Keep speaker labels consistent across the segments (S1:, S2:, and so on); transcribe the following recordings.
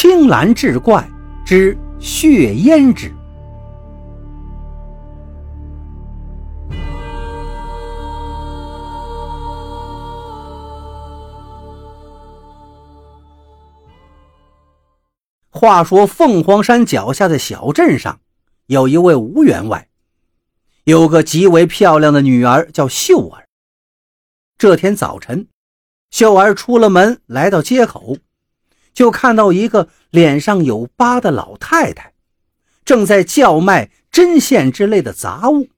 S1: 青蓝志怪之血胭脂。话说凤凰山脚下的小镇上，有一位吴员外，有个极为漂亮的女儿，叫秀儿。这天早晨，秀儿出了门，来到街口。就看到一个脸上有疤的老太太，正在叫卖针线之类的杂物。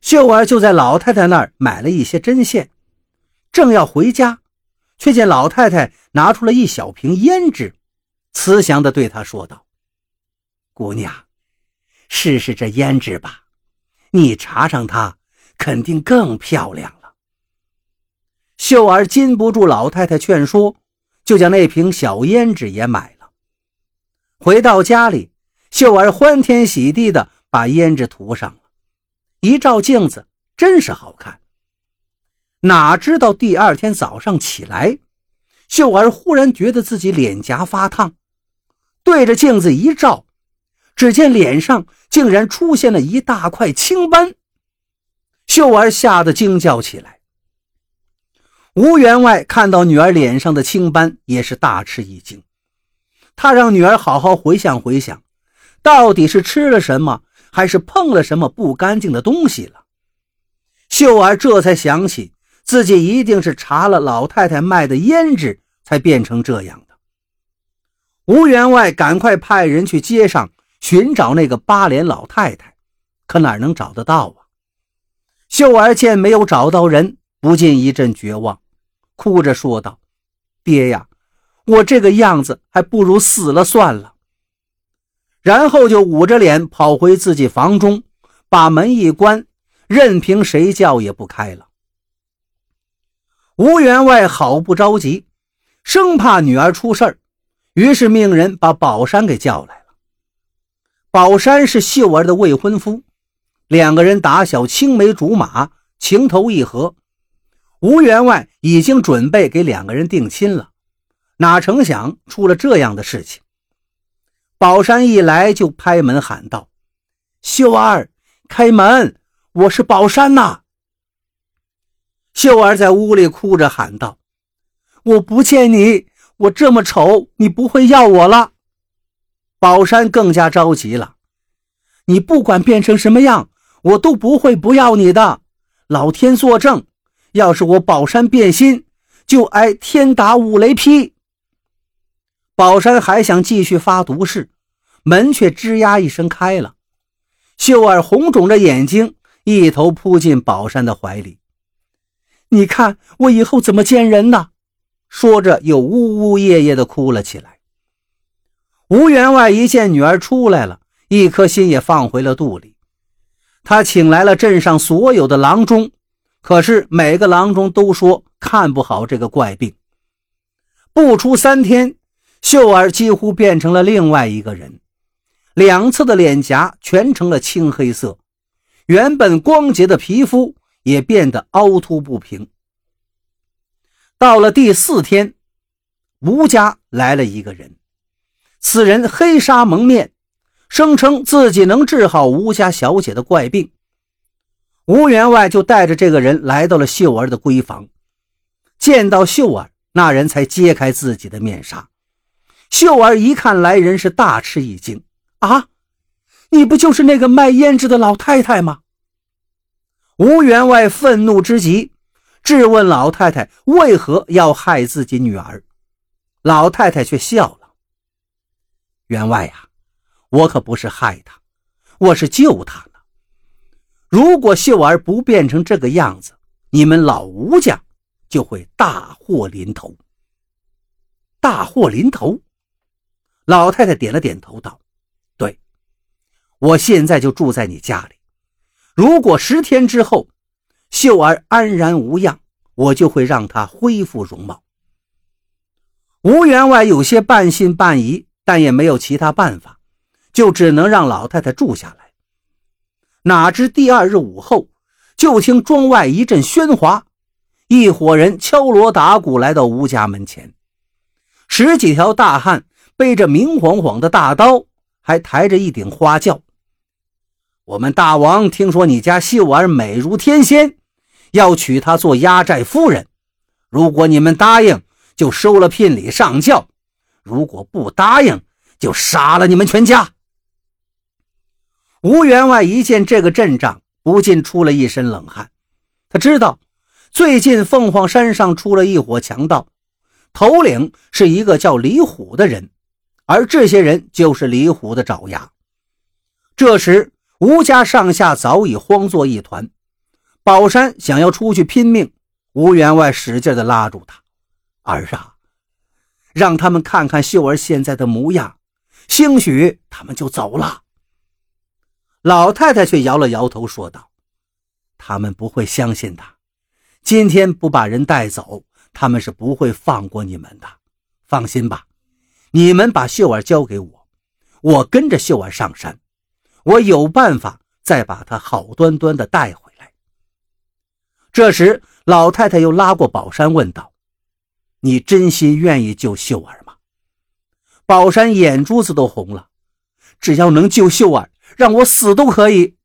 S1: 秀儿就在老太太那儿买了一些针线，正要回家，却见老太太拿出了一小瓶胭脂，慈祥地对她说道：“姑娘，试试这胭脂吧，你查上它，肯定更漂亮了。”秀儿禁不住老太太劝说。就将那瓶小胭脂也买了。回到家里，秀儿欢天喜地的把胭脂涂上了，一照镜子，真是好看。哪知道第二天早上起来，秀儿忽然觉得自己脸颊发烫，对着镜子一照，只见脸上竟然出现了一大块青斑。秀儿吓得惊叫起来。吴员外看到女儿脸上的青斑，也是大吃一惊。他让女儿好好回想回想，到底是吃了什么，还是碰了什么不干净的东西了。秀儿这才想起，自己一定是查了老太太卖的胭脂，才变成这样的。吴员外赶快派人去街上寻找那个八脸老太太，可哪能找得到啊？秀儿见没有找到人，不禁一阵绝望。哭着说道：“爹呀，我这个样子还不如死了算了。”然后就捂着脸跑回自己房中，把门一关，任凭谁叫也不开了。吴员外好不着急，生怕女儿出事儿，于是命人把宝山给叫来了。宝山是秀儿的未婚夫，两个人打小青梅竹马，情投意合。吴员外已经准备给两个人定亲了，哪成想出了这样的事情。宝山一来就拍门喊道：“秀儿，开门！我是宝山呐！”秀儿在屋里哭着喊道：“我不见你，我这么丑，你不会要我了。”宝山更加着急了：“你不管变成什么样，我都不会不要你的，老天作证。”要是我宝山变心，就挨天打五雷劈。宝山还想继续发毒誓，门却吱呀一声开了。秀儿红肿着眼睛，一头扑进宝山的怀里。你看我以后怎么见人呢？说着又呜呜咽咽地哭了起来。吴员外一见女儿出来了，一颗心也放回了肚里。他请来了镇上所有的郎中。可是每个郎中都说看不好这个怪病。不出三天，秀儿几乎变成了另外一个人，两侧的脸颊全成了青黑色，原本光洁的皮肤也变得凹凸不平。到了第四天，吴家来了一个人，此人黑纱蒙面，声称自己能治好吴家小姐的怪病。吴员外就带着这个人来到了秀儿的闺房，见到秀儿，那人才揭开自己的面纱。秀儿一看来人，是大吃一惊：“啊，你不就是那个卖胭脂的老太太吗？”吴员外愤怒之极，质问老太太为何要害自己女儿。老太太却笑了：“员外呀，我可不是害她，我是救她。”如果秀儿不变成这个样子，你们老吴家就会大祸临头。大祸临头，老太太点了点头，道：“对，我现在就住在你家里。如果十天之后秀儿安然无恙，我就会让她恢复容貌。”吴员外有些半信半疑，但也没有其他办法，就只能让老太太住下来。哪知第二日午后，就听庄外一阵喧哗，一伙人敲锣打鼓来到吴家门前，十几条大汉背着明晃晃的大刀，还抬着一顶花轿。我们大王听说你家秀儿美如天仙，要娶她做压寨夫人。如果你们答应，就收了聘礼上轿；如果不答应，就杀了你们全家。吴员外一见这个阵仗，不禁出了一身冷汗。他知道，最近凤凰山上出了一伙强盗，头领是一个叫李虎的人，而这些人就是李虎的爪牙。这时，吴家上下早已慌作一团。宝山想要出去拼命，吴员外使劲地拉住他：“儿啊，让他们看看秀儿现在的模样，兴许他们就走了。”老太太却摇了摇头，说道：“他们不会相信的。今天不把人带走，他们是不会放过你们的。放心吧，你们把秀儿交给我，我跟着秀儿上山，我有办法再把她好端端的带回来。”这时，老太太又拉过宝山，问道：“你真心愿意救秀儿吗？”宝山眼珠子都红了，只要能救秀儿。让我死都可以。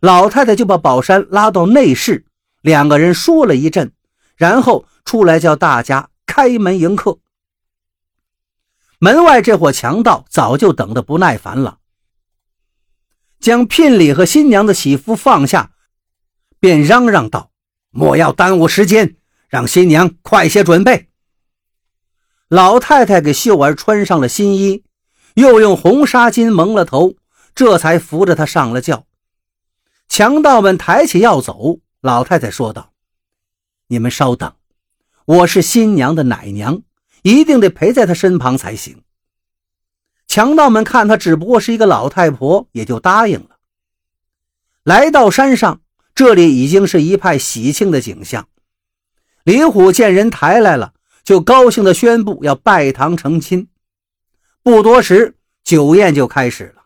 S1: 老太太就把宝山拉到内室，两个人说了一阵，然后出来叫大家开门迎客。门外这伙强盗早就等得不耐烦了，将聘礼和新娘的喜服放下，便嚷嚷道：“莫要耽误时间，让新娘快些准备。”老太太给秀儿穿上了新衣，又用红纱巾蒙了头。这才扶着他上了轿，强盗们抬起要走，老太太说道：“你们稍等，我是新娘的奶娘，一定得陪在她身旁才行。”强盗们看她只不过是一个老太婆，也就答应了。来到山上，这里已经是一派喜庆的景象。李虎见人抬来了，就高兴地宣布要拜堂成亲。不多时，酒宴就开始了。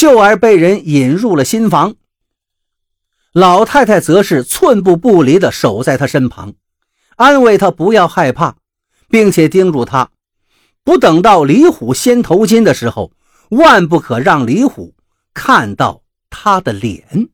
S1: 秀儿被人引入了新房，老太太则是寸步不离地守在她身旁，安慰她不要害怕，并且叮嘱她，不等到李虎先投金的时候，万不可让李虎看到她的脸。